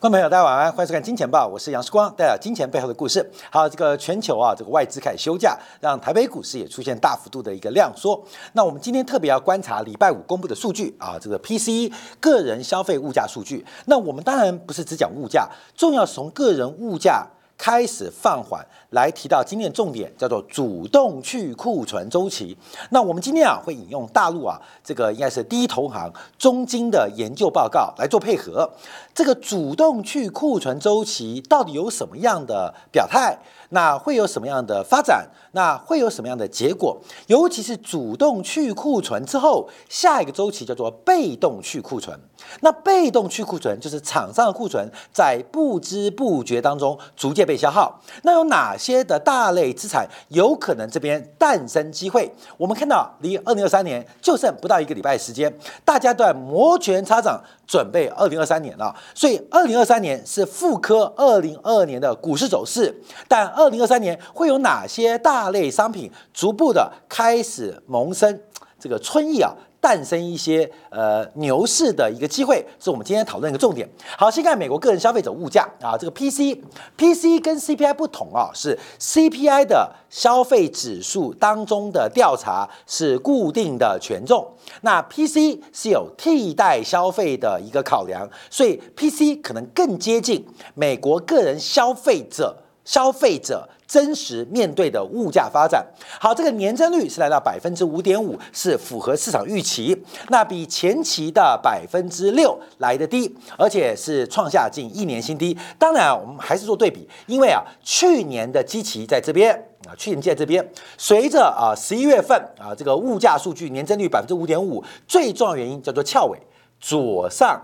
观众朋友，大家晚安，欢迎收看《金钱报》，我是杨世光，带来金钱背后的故事。好，这个全球啊，这个外资开始休假，让台北股市也出现大幅度的一个量缩。那我们今天特别要观察礼拜五公布的数据啊，这个 PCE 个人消费物价数据。那我们当然不是只讲物价，重要是从个人物价。开始放缓，来提到今天的重点叫做主动去库存周期。那我们今天啊会引用大陆啊这个应该是第一投行中金的研究报告来做配合。这个主动去库存周期到底有什么样的表态？那会有什么样的发展？那会有什么样的结果？尤其是主动去库存之后，下一个周期叫做被动去库存。那被动去库存就是厂商的库存在不知不觉当中逐渐被消耗。那有哪些的大类资产有可能这边诞生机会？我们看到离二零二三年就剩不到一个礼拜时间，大家都在摩拳擦掌准备二零二三年了。所以二零二三年是复刻二零二二年的股市走势，但二零二三年会有哪些大类商品逐步的开始萌生这个春意啊？诞生一些呃牛市的一个机会，是我们今天讨论一个重点。好，先看美国个人消费者物价啊，这个 P C P C 跟 C P I 不同啊，是 C P I 的消费指数当中的调查是固定的权重，那 P C 是有替代消费的一个考量，所以 P C 可能更接近美国个人消费者消费者。真实面对的物价发展，好，这个年增率是来到百分之五点五，是符合市场预期，那比前期的百分之六来的低，而且是创下近一年新低。当然，我们还是做对比，因为啊，去年的基期在这边啊，去年在这边，随着啊十一月份啊这个物价数据年增率百分之五点五，最重要原因叫做翘尾左上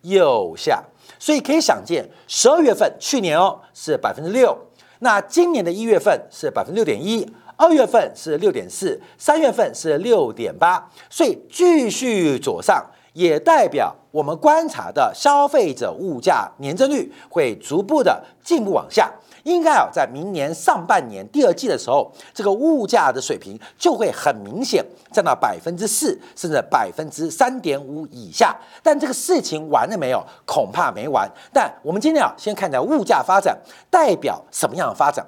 右下，所以可以想见，十二月份去年哦是百分之六。那今年的一月份是百分之六点一，二月份是六点四，三月份是六点八，所以继续左上，也代表我们观察的消费者物价年增率会逐步的进一步往下。应该啊，在明年上半年第二季的时候，这个物价的水平就会很明显降到百分之四，甚至百分之三点五以下。但这个事情完了没有？恐怕没完。但我们今天啊，先看看物价发展代表什么样的发展。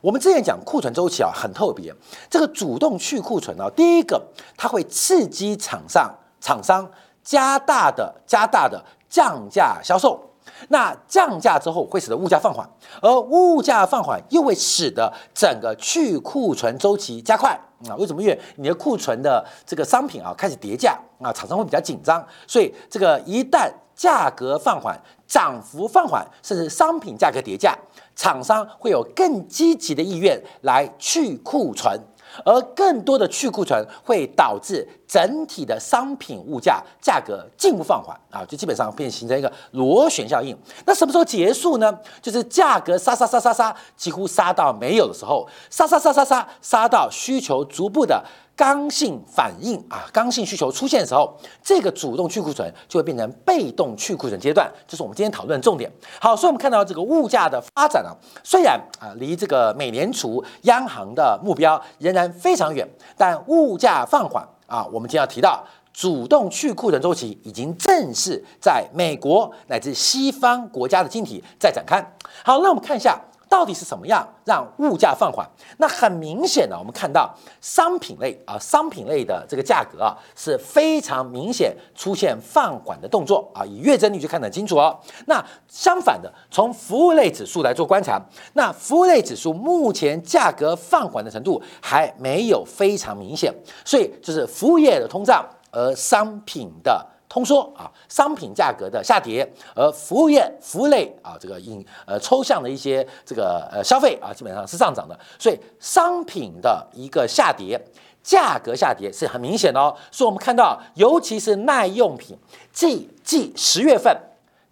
我们之前讲库存周期啊，很特别。这个主动去库存啊，第一个它会刺激厂商厂商加大的加大的降价销售。那降价之后会使得物价放缓，而物价放缓又会使得整个去库存周期加快啊？为什么？因为你的库存的这个商品啊开始跌价啊，厂商会比较紧张，所以这个一旦价格放缓、涨幅放缓，甚至商品价格跌价，厂商会有更积极的意愿来去库存。而更多的去库存会导致整体的商品物价价格进一步放缓啊，就基本上变形成一个螺旋效应。那什么时候结束呢？就是价格杀杀杀杀杀，几乎杀到没有的时候，杀杀杀杀杀杀到需求逐步的。刚性反应啊，刚性需求出现的时候，这个主动去库存就会变成被动去库存阶段，这是我们今天讨论的重点。好，所以我们看到这个物价的发展啊，虽然啊离这个美联储央行的目标仍然非常远，但物价放缓啊，我们今天要提到主动去库存周期已经正式在美国乃至西方国家的经体在展开。好，那我们看一下。到底是什么样让物价放缓？那很明显的，我们看到商品类啊，商品类的这个价格啊是非常明显出现放缓的动作啊，以月增率就看得很清楚哦。那相反的，从服务类指数来做观察，那服务类指数目前价格放缓的程度还没有非常明显，所以就是服务业的通胀，而商品的。通缩啊，商品价格的下跌，而服务业、服务类啊，这个引呃抽象的一些这个呃消费啊，基本上是上涨的。所以商品的一个下跌，价格下跌是很明显的哦。所以我们看到，尤其是耐用品，即即十月份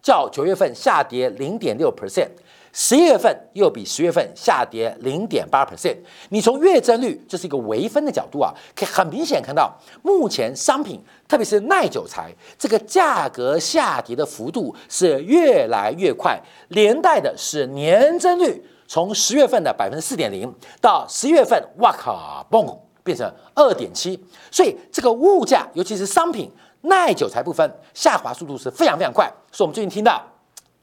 较九月份下跌零点六 percent。十一月份又比十月份下跌零点八 percent，你从月增率这是一个微分的角度啊，可以很明显看到，目前商品特别是耐久材这个价格下跌的幅度是越来越快，连带的是年增率从十月份的百分之四点零到十一月份，哇靠，嘣变成二点七，所以这个物价尤其是商品耐久材部分下滑速度是非常非常快，所以我们最近听到。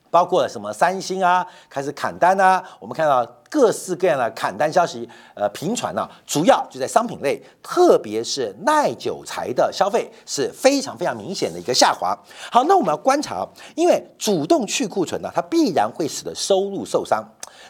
包括什么三星啊，开始砍单啊，我们看到各式各样的砍单消息，呃，频传呢，主要就在商品类，特别是耐久材的消费是非常非常明显的一个下滑。好，那我们要观察，因为主动去库存呢，它必然会使得收入受伤。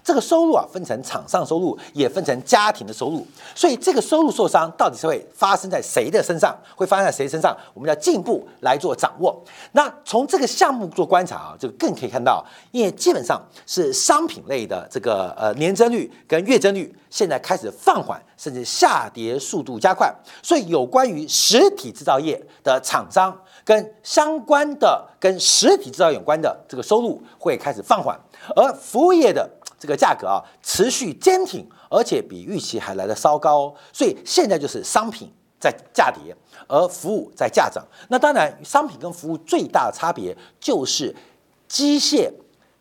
这个收入啊，分成厂商收入，也分成家庭的收入。所以这个收入受伤，到底是会发生在谁的身上？会发生在谁身上？我们要进一步来做掌握。那从这个项目做观察啊，就更可以看到，因为基本上是商品类的这个呃年增率跟月增率现在开始放缓，甚至下跌速度加快。所以有关于实体制造业的厂商跟相关的跟实体制造有关的这个收入会开始放缓，而服务业的。这个价格啊，持续坚挺，而且比预期还来的稍高，哦所以现在就是商品在价跌，而服务在价涨。那当然，商品跟服务最大的差别就是机械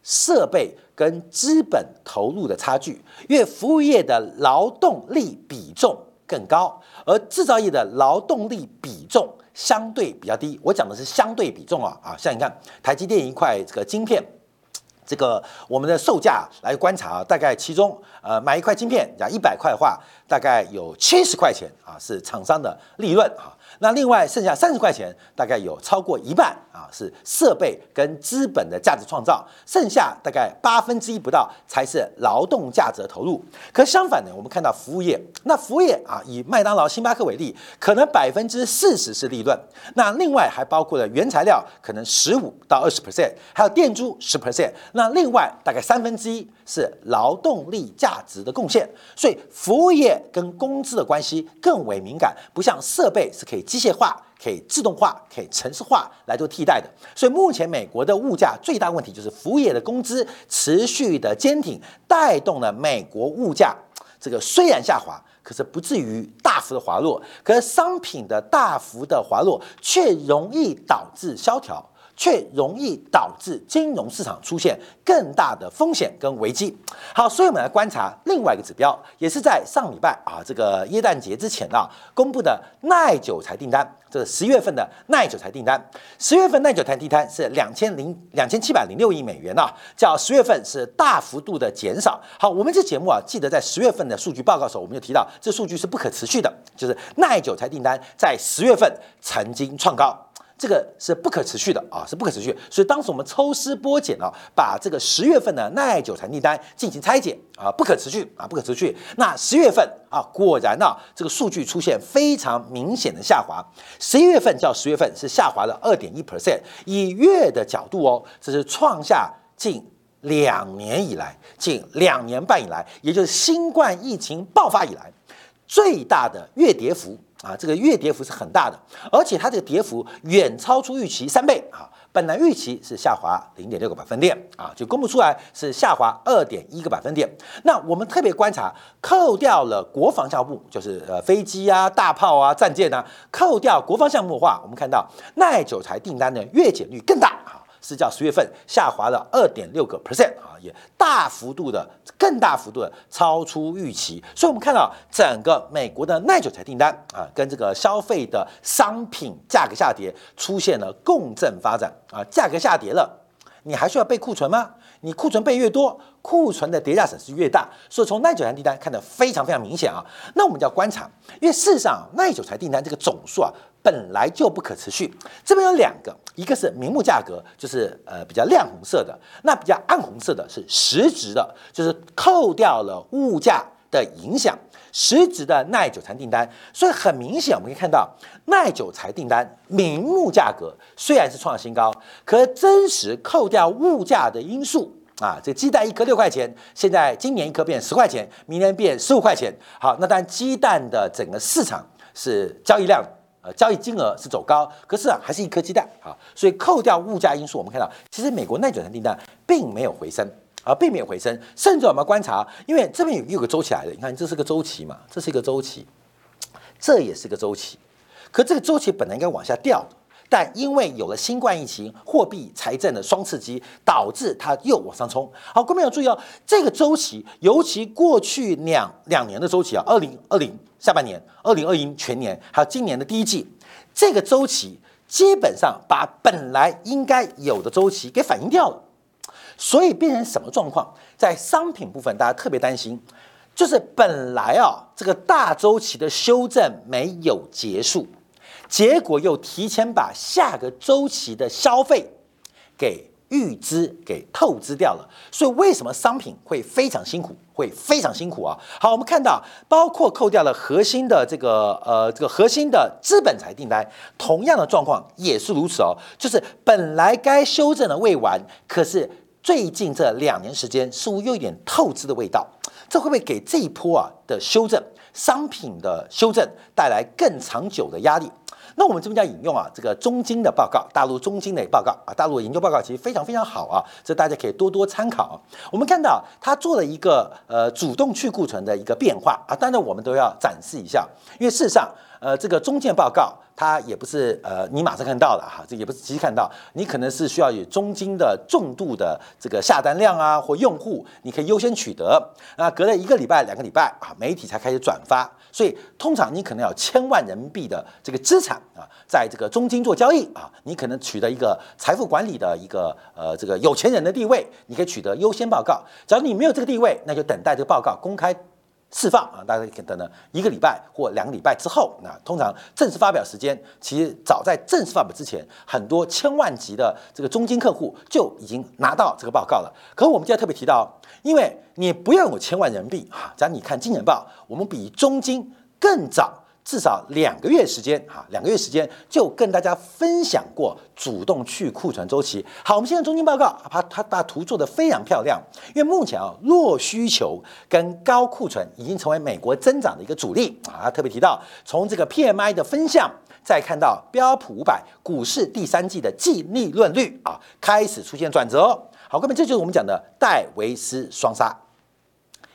设备跟资本投入的差距，因为服务业的劳动力比重更高，而制造业的劳动力比重相对比较低。我讲的是相对比重啊啊，像你看台积电一块这个晶片。这个我们的售价来观察啊，大概其中呃买一块晶片，讲一百块的话，大概有七十块钱啊是厂商的利润啊。那另外剩下三十块钱，大概有超过一半啊是设备跟资本的价值创造，剩下大概八分之一不到才是劳动价值的投入。可相反呢，我们看到服务业，那服务业啊，以麦当劳、星巴克为例，可能百分之四十是利润，那另外还包括了原材料可能十五到二十 percent，还有店租十 percent，那另外大概三分之一是劳动力价值的贡献。所以服务业跟工资的关系更为敏感，不像设备是可以。机械化可以自动化，可以城市化来做替代的，所以目前美国的物价最大问题就是服务业的工资持续的坚挺，带动了美国物价这个虽然下滑，可是不至于大幅的滑落，可是商品的大幅的滑落却容易导致萧条。却容易导致金融市场出现更大的风险跟危机。好，所以我们来观察另外一个指标，也是在上礼拜啊，这个耶诞节之前啊公布的耐久材订单，这是十月份的耐久材订单。十月份耐久材订单是两千零两千七百零六亿美元啊，较十月份是大幅度的减少。好，我们这节目啊，记得在十月份的数据报告时候，我们就提到这数据是不可持续的，就是耐久材订单在十月份曾经创高。这个是不可持续的啊，是不可持续。所以当时我们抽丝剥茧啊，把这个十月份的耐久材订单进行拆解啊，不可持续啊，不可持续。那十月份啊，果然呢，这个数据出现非常明显的下滑。十一月份较十月份是下滑了二点一 percent。以月的角度哦，这是创下近两年以来，近两年半以来，也就是新冠疫情爆发以来最大的月跌幅。啊，这个月跌幅是很大的，而且它这个跌幅远超出预期三倍啊！本来预期是下滑零点六个百分点啊，就公布出来是下滑二点一个百分点。那我们特别观察，扣掉了国防项目，就是呃飞机啊、大炮啊、战舰啊，扣掉国防项目的话，我们看到耐久材订单的月减率更大。是较十月份下滑了二点六个 percent 啊，也大幅度的、更大幅度的超出预期。所以，我们看到整个美国的耐久材订单啊，跟这个消费的商品价格下跌出现了共振发展啊，价格下跌了，你还需要备库存吗？你库存备越多，库存的叠加损失越大，所以从耐久材订单看得非常非常明显啊。那我们就要观察，因为事实上耐久材订单这个总数啊本来就不可持续。这边有两个，一个是明目价格，就是呃比较亮红色的；那比较暗红色的是实质的，就是扣掉了物价的影响。实质的耐久材订单，所以很明显，我们可以看到耐久材订单明目价格虽然是创新高，可真实扣掉物价的因素啊，这鸡蛋一颗六块钱，现在今年一颗变十块钱，明年变十五块钱。好，那当然鸡蛋的整个市场是交易量呃交易金额是走高，可是啊还是一颗鸡蛋啊，所以扣掉物价因素，我们看到其实美国耐久材订单并没有回升。而避免回升，甚至我们观察，因为这边有有个周期来的，你看这是个周期嘛，这是一个周期，这也是个周期，可这个周期本来应该往下掉，但因为有了新冠疫情、货币、财政的双刺激，导致它又往上冲。好，各位要注意哦，这个周期，尤其过去两两年的周期啊，二零二零下半年、二零二一全年，还有今年的第一季，这个周期基本上把本来应该有的周期给反映掉了。所以变成什么状况？在商品部分，大家特别担心，就是本来啊这个大周期的修正没有结束，结果又提前把下个周期的消费给。预支给透支掉了，所以为什么商品会非常辛苦，会非常辛苦啊？好，我们看到包括扣掉了核心的这个呃这个核心的资本财订单，同样的状况也是如此哦，就是本来该修正的未完，可是最近这两年时间似乎又有点透支的味道，这会不会给这一波啊的修正商品的修正带来更长久的压力？那我们这边要引用啊，这个中金的报告，大陆中金的报告啊，大陆的研究报告其实非常非常好啊，这大家可以多多参考。我们看到它做了一个呃主动去库存的一个变化啊，当然我们都要展示一下，因为事实上呃这个中建报告它也不是呃你马上看到的哈，这也不是即时看到，你可能是需要有中金的重度的这个下单量啊或用户，你可以优先取得啊，隔了一个礼拜两个礼拜啊，媒体才开始转发。所以，通常你可能要千万人民币的这个资产啊，在这个中金做交易啊，你可能取得一个财富管理的一个呃这个有钱人的地位，你可以取得优先报告。假如你没有这个地位，那就等待这个报告公开释放啊，大家可以等等一个礼拜或两个礼拜之后。那通常正式发表时间，其实早在正式发表之前，很多千万级的这个中金客户就已经拿到这个报告了。可我们今天特别提到。因为你不要有千万人民币哈，假如你看《金钱报》，我们比中金更早至少两个月时间哈，两个月时间就跟大家分享过主动去库存周期。好，我们现在中金报告，它它把图做得非常漂亮。因为目前啊，弱需求跟高库存已经成为美国增长的一个主力啊。特别提到从这个 PMI 的分项，再看到标普五百股市第三季的净利润率啊，开始出现转折。好，各位，这就是我们讲的戴维斯双杀，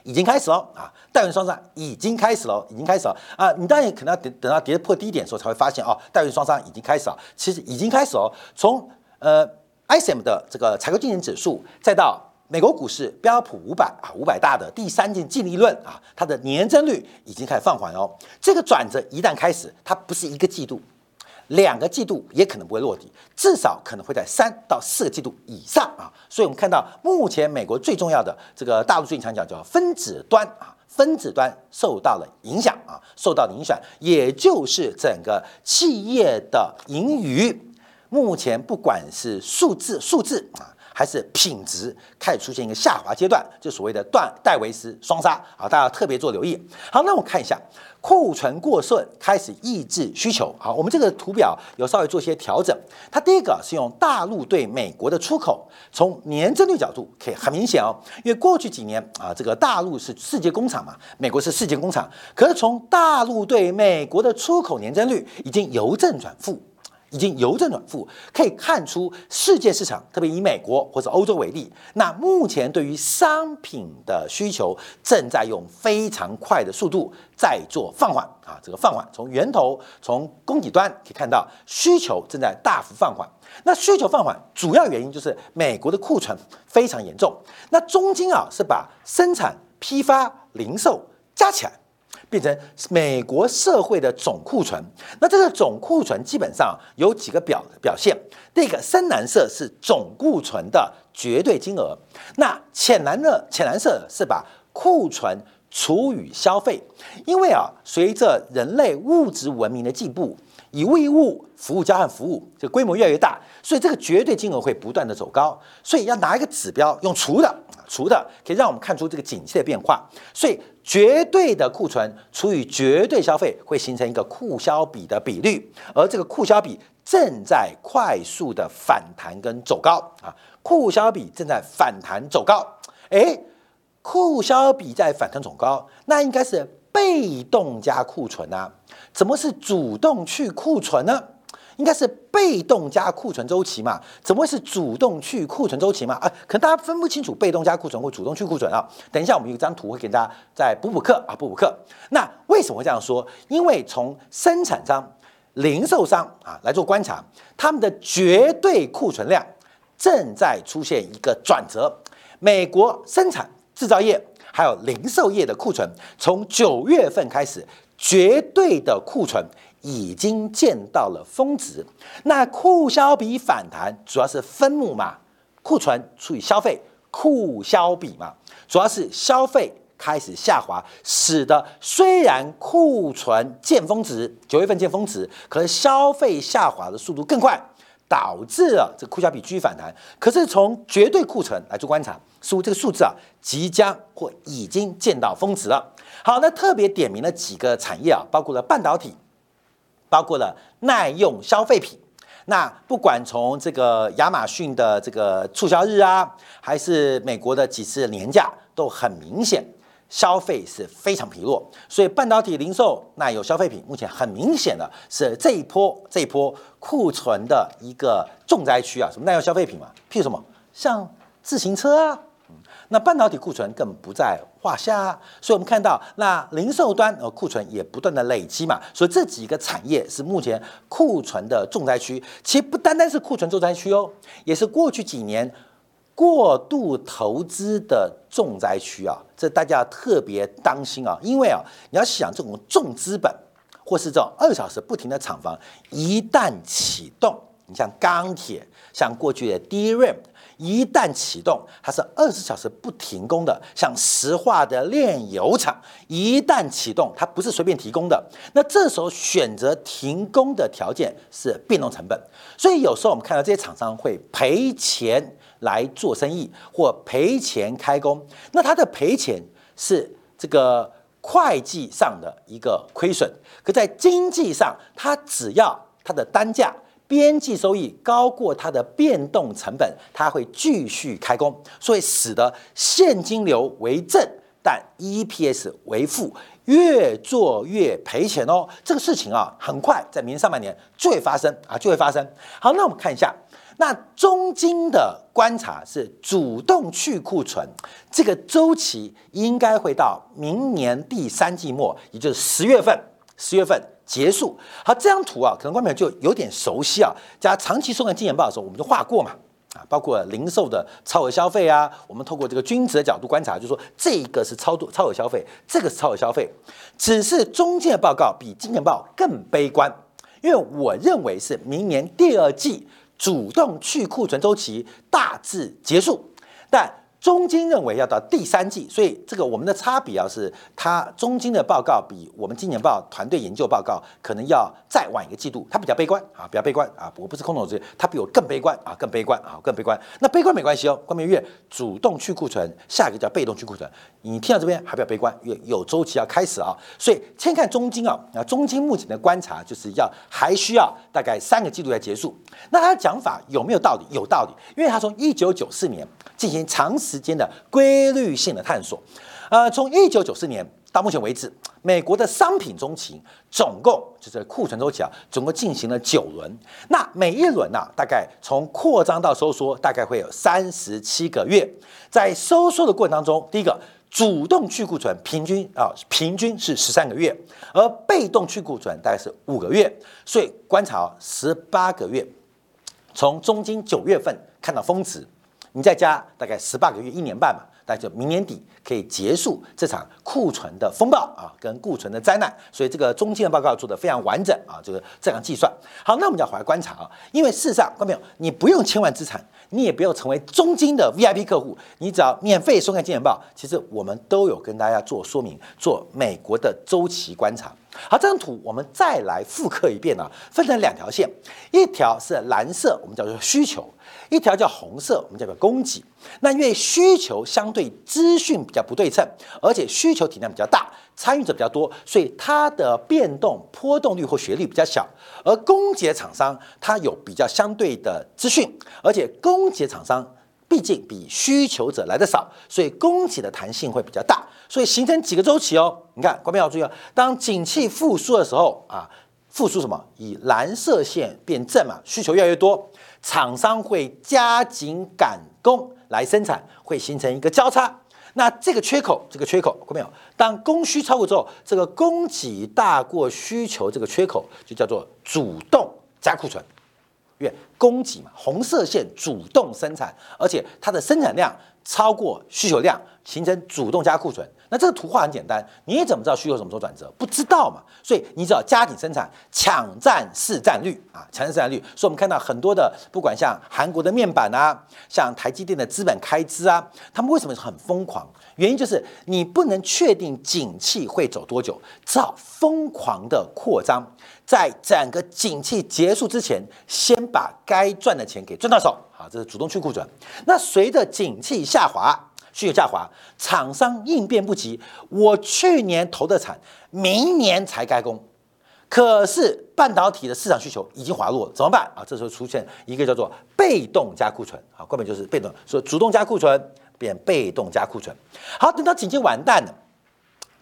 已经开始了啊！戴维双杀已经开始了，已经开始了啊！你当然可能要等等到跌破低点的时候才会发现哦，戴维双杀已经开始了。其实已经开始哦，从呃 ISM 的这个采购经理指数，再到美国股市标普五百啊五百大的第三季净利润啊，它的年增率已经开始放缓哦。这个转折一旦开始，它不是一个季度。两个季度也可能不会落地，至少可能会在三到四个季度以上啊。所以，我们看到目前美国最重要的这个大陆最近常讲叫分子端啊，分子端受到了影响啊，受到了影响，也就是整个企业的盈余，目前不管是数字数字啊。还是品质开始出现一个下滑阶段，就所谓的断戴维斯双杀啊，大家特别做留意。好，那我看一下库存过剩开始抑制需求。好，我们这个图表有稍微做些调整。它第一个是用大陆对美国的出口，从年增率角度可以很明显哦，因为过去几年啊，这个大陆是世界工厂嘛，美国是世界工厂，可是从大陆对美国的出口年增率已经由正转负。已经由正转负，可以看出世界市场，特别以美国或者欧洲为例，那目前对于商品的需求正在用非常快的速度在做放缓啊，这个放缓从源头从供给端可以看到需求正在大幅放缓。那需求放缓主要原因就是美国的库存非常严重，那中金啊是把生产、批发、零售加起来。变成美国社会的总库存，那这个总库存基本上有几个表表现。第一个深蓝色是总库存的绝对金额，那浅蓝的浅蓝色是把库存除以消费。因为啊，随着人类物质文明的进步，以物易物，服务交换服务，这规模越来越大，所以这个绝对金额会不断的走高。所以要拿一个指标用除的。除的可以让我们看出这个景气的变化，所以绝对的库存除以绝对消费会形成一个库销比的比率，而这个库销比正在快速的反弹跟走高。啊，库销比正在反弹走高，诶，库销比在反弹走高，那应该是被动加库存啊，怎么是主动去库存呢？应该是被动加库存周期嘛？怎么会是主动去库存周期嘛？啊，可能大家分不清楚被动加库存或主动去库存啊。等一下，我们有一张图会给大家再补补课啊，补补课。那为什么会这样说？因为从生产商、零售商啊来做观察，他们的绝对库存量正在出现一个转折。美国生产制造业还有零售业的库存，从九月份开始，绝对的库存。已经见到了峰值，那库销比反弹主要是分母嘛，库存除以消费，库销比嘛，主要是消费开始下滑，使得虽然库存见峰值，九月份见峰值，可是消费下滑的速度更快，导致了这库销比继续反弹。可是从绝对库存来做观察，似乎这个数字啊即将或已经见到峰值了。好，那特别点名了几个产业啊，包括了半导体，包括了耐用消费品。那不管从这个亚马逊的这个促销日啊，还是美国的几次年假，都很明显消费是非常疲弱。所以半导体、零售、耐用消费品，目前很明显的是这一波这一波库存的一个重灾区啊。什么耐用消费品嘛？譬如什么，像自行车啊。那半导体库存更不在画下，所以我们看到那零售端呃库存也不断的累积嘛，所以这几个产业是目前库存的重灾区。其实不单单是库存重灾区哦，也是过去几年过度投资的重灾区啊，这大家特别当心啊，因为啊你要想这种重资本或是这种二小时不停的厂房一旦启动，你像钢铁，像过去的 DRAM。一旦启动，它是二十小时不停工的，像石化的炼油厂，一旦启动，它不是随便提供的。那这时候选择停工的条件是变动成本，所以有时候我们看到这些厂商会赔钱来做生意，或赔钱开工。那它的赔钱是这个会计上的一个亏损，可在经济上，它只要它的单价。边际收益高过它的变动成本，它会继续开工，所以使得现金流为正，但 EPS 为负，越做越赔钱哦。这个事情啊，很快在明年上半年就会发生啊，就会发生。好，那我们看一下，那中金的观察是主动去库存，这个周期应该会到明年第三季末，也就是十月份，十月份。结束好，这张图啊，可能观众就有点熟悉啊。加长期收看《金钱报》的时候，我们就画过嘛啊，包括零售的超额消费啊，我们透过这个均值的角度观察，就说这个是超度超额消费，这个是超额消费，只是中介报告比《金钱报》更悲观，因为我认为是明年第二季主动去库存周期大致结束，但。中金认为要到第三季，所以这个我们的差别啊是，它中金的报告比我们今年报团队研究报告可能要再晚一个季度，它比较悲观啊，比较悲观啊，我不是空头主义，它比我更悲观啊，更悲观啊，更悲观。那悲观没关系哦，关明月主动去库存，下一个叫被动去库存。你听到这边还比较悲观，有有周期要开始啊，所以先看中金啊，啊中金目前的观察就是要还需要大概三个季度才结束。那他的讲法有没有道理？有道理，因为他从一九九四年进行长时之间的规律性的探索，呃，从一九九四年到目前为止，美国的商品中期总共就是库存周期啊，总共进行了九轮。那每一轮呢，大概从扩张到收缩，大概会有三十七个月。在收缩的过程当中，第一个主动去库存，平均啊，平均是十三个月，而被动去库存大概是五个月，所以观察十八个月，从中金九月份看到峰值。你再加大概十八个月、一年半嘛，那就明年底可以结束这场库存的风暴啊，跟库存的灾难。所以这个中间的报告做的非常完整啊，这个这样计算。好，那我们就要回来观察啊，因为事实上，观众朋友，你不用千万资产，你也不要成为中金的 VIP 客户，你只要免费收看《金钱报》，其实我们都有跟大家做说明，做美国的周期观察。好，这张图我们再来复刻一遍啊，分成两条线，一条是蓝色，我们叫做需求。一条叫红色，我们叫做供给。那因为需求相对资讯比较不对称，而且需求体量比较大，参与者比较多，所以它的变动波动率或学率比较小。而供给厂商它有比较相对的资讯，而且供给厂商毕竟比需求者来的少，所以供给的弹性会比较大，所以形成几个周期哦。你看，观众要注意哦，当景气复苏的时候啊，复苏什么？以蓝色线变正嘛，需求越来越多。厂商会加紧赶工来生产，会形成一个交叉。那这个缺口，这个缺口，看到没有？当供需超过之后，这个供给大过需求，这个缺口就叫做主动加库存。因为供给嘛，红色线主动生产，而且它的生产量超过需求量，形成主动加库存。那这个图画很简单，你怎么知道需求什么时候转折？不知道嘛。所以你只要加紧生产，抢占市占率啊，抢占市占率。所以我们看到很多的，不管像韩国的面板啊，像台积电的资本开支啊，他们为什么很疯狂？原因就是你不能确定景气会走多久，只好疯狂的扩张，在整个景气结束之前，先把该赚的钱给赚到手。好，这是主动去库存。那随着景气下滑。需求下滑，厂商应变不及。我去年投的产，明年才开工，可是半导体的市场需求已经滑落，怎么办啊？这时候出现一个叫做被动加库存啊，根本就是被动，说主动加库存变被动加库存。好，等到景气完蛋了。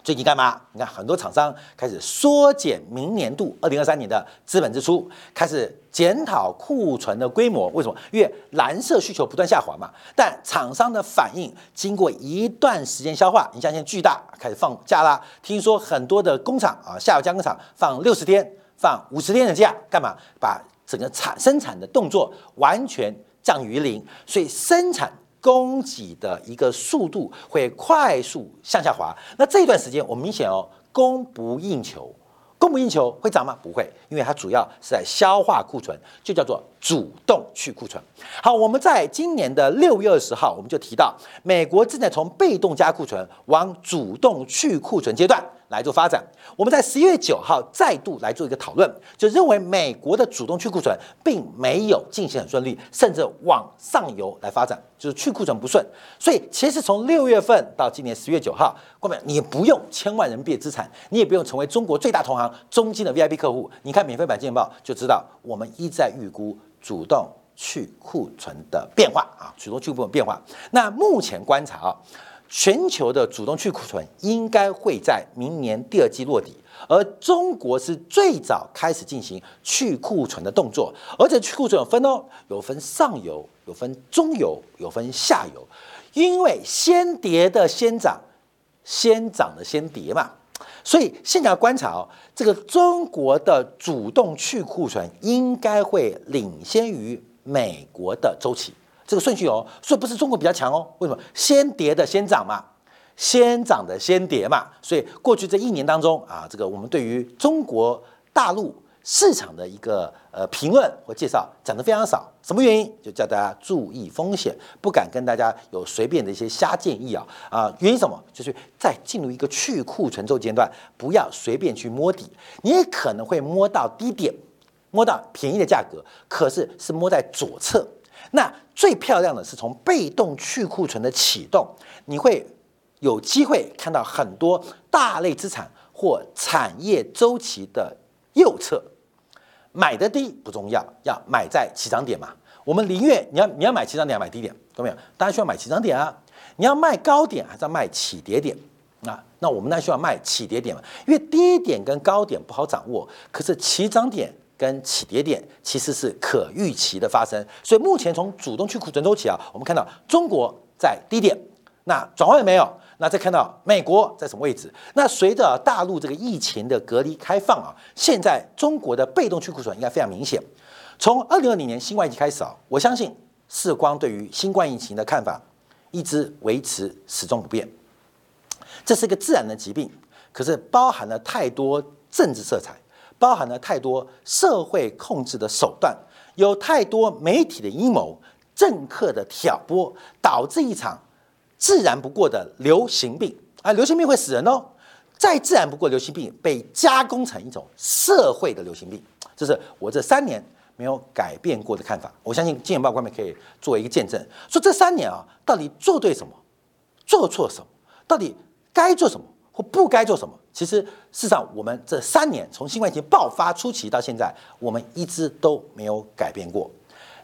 最近干嘛？你看很多厂商开始缩减明年度二零二三年的资本支出，开始检讨库存的规模。为什么？因为蓝色需求不断下滑嘛。但厂商的反应经过一段时间消化，你像现在巨大开始放假啦。听说很多的工厂啊，下游加工厂放六十天、放五十天的假，干嘛？把整个产生产的动作完全降于零，所以生产。供给的一个速度会快速向下滑，那这一段时间我们明显哦，供不应求，供不应求会涨吗？不会，因为它主要是在消化库存，就叫做主动去库存。好，我们在今年的六月二十号，我们就提到，美国正在从被动加库存往主动去库存阶段。来做发展，我们在十一月九号再度来做一个讨论，就认为美国的主动去库存并没有进行很顺利，甚至往上游来发展，就是去库存不顺。所以其实从六月份到今年十月九号，各位你不用千万人民币资产，你也不用成为中国最大同行中金的 VIP 客户，你看免费版《金钱报》就知道，我们一再预估主动去库存的变化啊，主动去库存变化。那目前观察啊。全球的主动去库存应该会在明年第二季落底，而中国是最早开始进行去库存的动作，而且去库存有分哦，有分上游，有分中游，有分下游，因为先跌的先涨，先涨的先跌嘛，所以现在要观察哦，这个中国的主动去库存应该会领先于美国的周期。这个顺序哦，所以不是中国比较强哦？为什么？先跌的先涨嘛，先涨的先跌嘛。所以过去这一年当中啊，这个我们对于中国大陆市场的一个呃评论或介绍讲的非常少。什么原因？就叫大家注意风险，不敢跟大家有随便的一些瞎建议啊啊！原因什么？就是在进入一个去库存周阶段，不要随便去摸底，你也可能会摸到低点，摸到便宜的价格，可是是摸在左侧。那最漂亮的是从被动去库存的启动，你会有机会看到很多大类资产或产业周期的右侧，买的低不重要，要买在起涨点嘛。我们宁愿你要你要买起涨点，买低点，懂没有？当然需要买起涨点啊。你要卖高点还是要卖起跌点啊？那我们呢需要卖起跌点嘛，因为低点跟高点不好掌握，可是起涨点。跟起跌点其实是可预期的发生，所以目前从主动去库存周期啊，我们看到中国在低点，那转换了没有？那再看到美国在什么位置？那随着大陆这个疫情的隔离开放啊，现在中国的被动去库存应该非常明显。从二零二零年新冠疫情开始啊，我相信世光对于新冠疫情的看法一直维持始终不变。这是一个自然的疾病，可是包含了太多政治色彩。包含了太多社会控制的手段，有太多媒体的阴谋、政客的挑拨，导致一场自然不过的流行病啊！流行病会死人哦，再自然不过流行病被加工成一种社会的流行病，这是我这三年没有改变过的看法。我相信《金钱报》官媒可以作为一个见证，说这三年啊，到底做对什么，做错什么，到底该做什么。不该做什么？其实，事实上，我们这三年从新冠疫情爆发初期到现在，我们一直都没有改变过。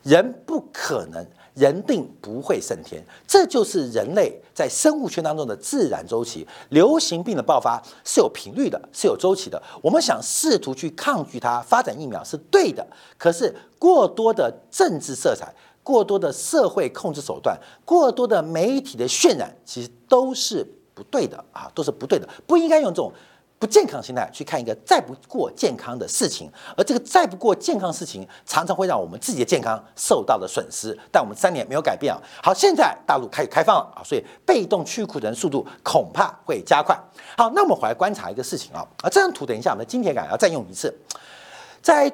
人不可能，人定不会胜天，这就是人类在生物圈当中的自然周期。流行病的爆发是有频率的，是有周期的。我们想试图去抗拒它，发展疫苗是对的。可是，过多的政治色彩、过多的社会控制手段、过多的媒体的渲染，其实都是。不对的啊，都是不对的，不应该用这种不健康心态去看一个再不过健康的事情，而这个再不过健康事情，常常会让我们自己的健康受到了损失。但我们三年没有改变啊。好，现在大陆开始开放了啊，所以被动去库存速度恐怕会加快。好，那我们回来观察一个事情啊，啊，这张图等一下我们的金铁杆要再用一次，在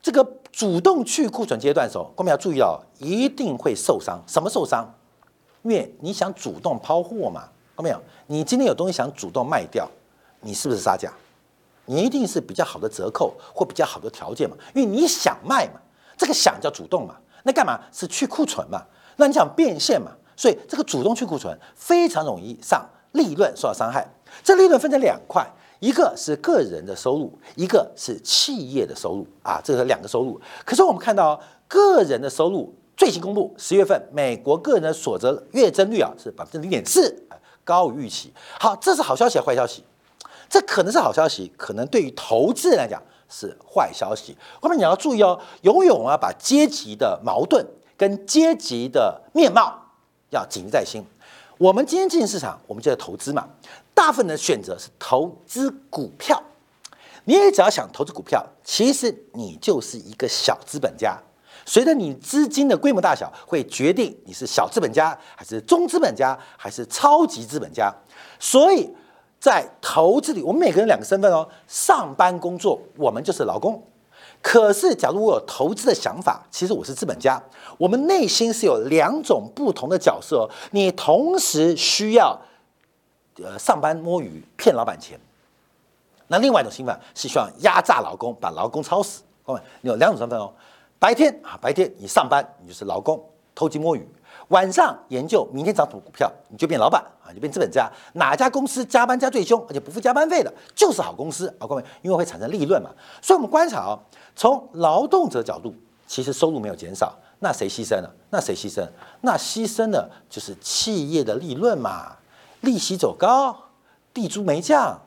这个主动去库存阶段的时候，我们要注意到一定会受伤。什么受伤？因为你想主动抛货嘛，没有？你今天有东西想主动卖掉。你是不是杀价？你一定是比较好的折扣或比较好的条件嘛？因为你想卖嘛，这个想叫主动嘛，那干嘛是去库存嘛？那你想变现嘛？所以这个主动去库存非常容易上利润受到伤害。这利润分成两块，一个是个人的收入，一个是企业的收入啊，这是两个收入。可是我们看到个人的收入最新公布，十月份美国个人的所得月增率啊是百分之零点四，高于预期。好，这是好消息还是坏消息？这可能是好消息，可能对于投资人来讲是坏消息。后面你要注意哦，永远要把阶级的矛盾跟阶级的面貌要谨记在心。我们今天进市场，我们就在投资嘛，大部分的选择是投资股票。你也只要想投资股票，其实你就是一个小资本家。随着你资金的规模大小，会决定你是小资本家还是中资本家还是超级资本家。所以。在投资里，我们每个人两个身份哦。上班工作，我们就是劳工。可是，假如我有投资的想法，其实我是资本家。我们内心是有两种不同的角色。你同时需要，呃，上班摸鱼骗老板钱。那另外一种心法是需要压榨劳工，把劳工操死。各位，你有两种身份哦。白天啊，白天你上班，你就是劳工，偷鸡摸鱼。晚上研究明天涨什么股票，你就变老板啊，就变资本家。哪家公司加班加最凶，而且不付加班费的，就是好公司啊，各位，因为会产生利润嘛。所以我们观察哦，从劳动者角度，其实收入没有减少，那谁牺牲了？那谁牺牲？那牺牲的就是企业的利润嘛。利息走高，地租没降，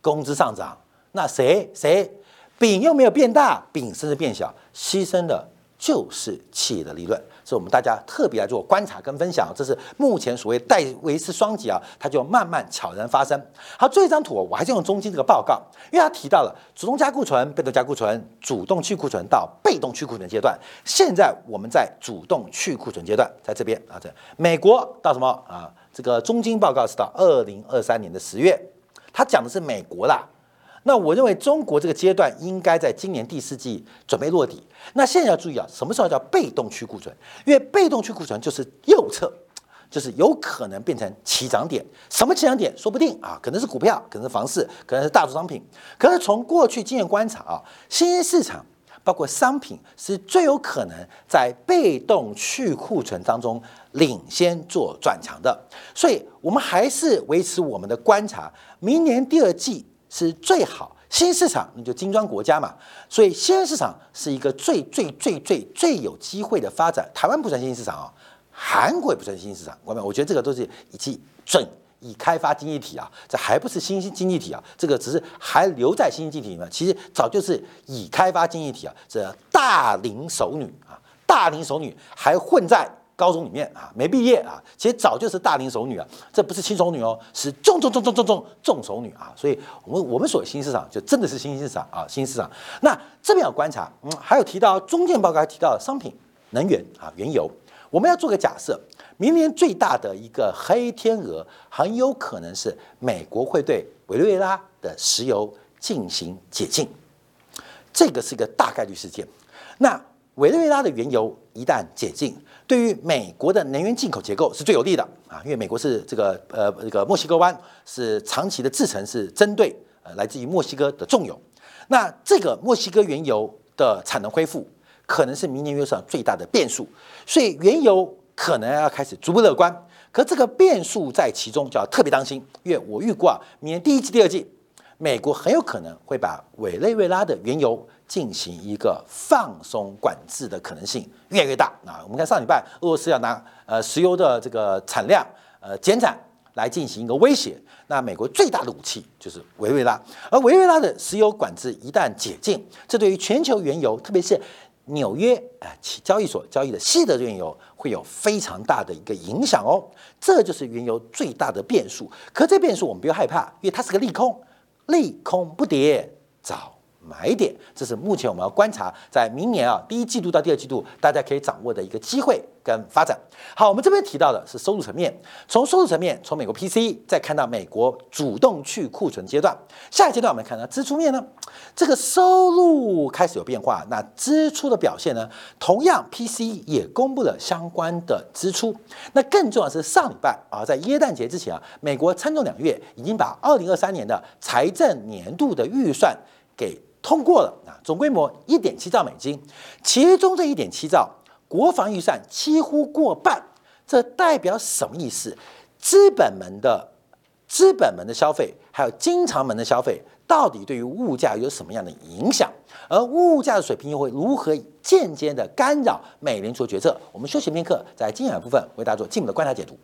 工资上涨，那谁谁饼又没有变大，饼甚至变小，牺牲的就是企业的利润。是我们大家特别来做观察跟分享，这是目前所谓戴维斯双极啊，它就慢慢悄然发生。好，这一张图我还是用中金这个报告，因为它提到了主动加库存、被动加库存、主动去库存到被动去库存阶段。现在我们在主动去库存阶段，在这边啊，这美国到什么啊？这个中金报告是到二零二三年的十月，它讲的是美国啦。那我认为中国这个阶段应该在今年第四季准备落地。那现在要注意啊，什么时候叫被动去库存？因为被动去库存就是右侧，就是有可能变成起涨点。什么起涨点？说不定啊，可能是股票，可能是房市，可能是大宗商品。可是从过去经验观察啊，新兴市场包括商品是最有可能在被动去库存当中领先做转强的。所以我们还是维持我们的观察，明年第二季。是最好新市场，你就金砖国家嘛，所以新兴市场是一个最最最最最有机会的发展。台湾不算新兴市场啊，韩国也不算新兴市场。我们我觉得这个都是以及准已开发经济体啊，这还不是新兴经济体啊，这个只是还留在新兴经济体里面，其实早就是已开发经济体啊。这大龄熟女啊，大龄熟女还混在。高中里面啊，没毕业啊，其实早就是大龄熟女啊，这不是轻熟女哦，是重重重重重重重熟女啊，所以我们我们所新市场就真的是新兴市场啊，新市场。那这边要观察，嗯，还有提到中建报告还提到商品、能源啊，原油，我们要做个假设，明年最大的一个黑天鹅很有可能是美国会对委内瑞拉的石油进行解禁，这个是一个大概率事件。那委内瑞拉的原油一旦解禁，对于美国的能源进口结构是最有利的啊，因为美国是这个呃这个墨西哥湾是长期的制成是针对呃来自于墨西哥的重油，那这个墨西哥原油的产能恢复可能是明年约上最大的变数，所以原油可能要开始逐步乐观，可这个变数在其中就要特别当心，因为我预估啊，明年第一季、第二季，美国很有可能会把委内瑞拉的原油。进行一个放松管制的可能性越来越大啊！我们看上礼拜俄罗斯要拿呃石油的这个产量呃减产来进行一个威胁，那美国最大的武器就是委内拉，而委内拉的石油管制一旦解禁，这对于全球原油，特别是纽约啊其交易所交易的西德原油会有非常大的一个影响哦。这就是原油最大的变数。可这变数我们不要害怕，因为它是个利空。利空不跌，找买点，这是目前我们要观察在明年啊第一季度到第二季度大家可以掌握的一个机会跟发展。好，我们这边提到的是收入层面，从收入层面，从美国 PC 再看到美国主动去库存阶段，下一阶段我们看到支出面呢，这个收入开始有变化，那支出的表现呢，同样 PC 也公布了相关的支出。那更重要的是上礼拜啊，在耶诞节之前啊，美国参众两院已经把二零二三年的财政年度的预算给。通过了啊，总规模一点七兆美金，其中这一点七兆国防预算几乎过半，这代表什么意思？资本门的资本门的消费，还有经常门的消费，到底对于物价有什么样的影响？而物价的水平又会如何间接的干扰美联储决策？我们休息片刻，在精彩部分为大家做进一步的观察解读。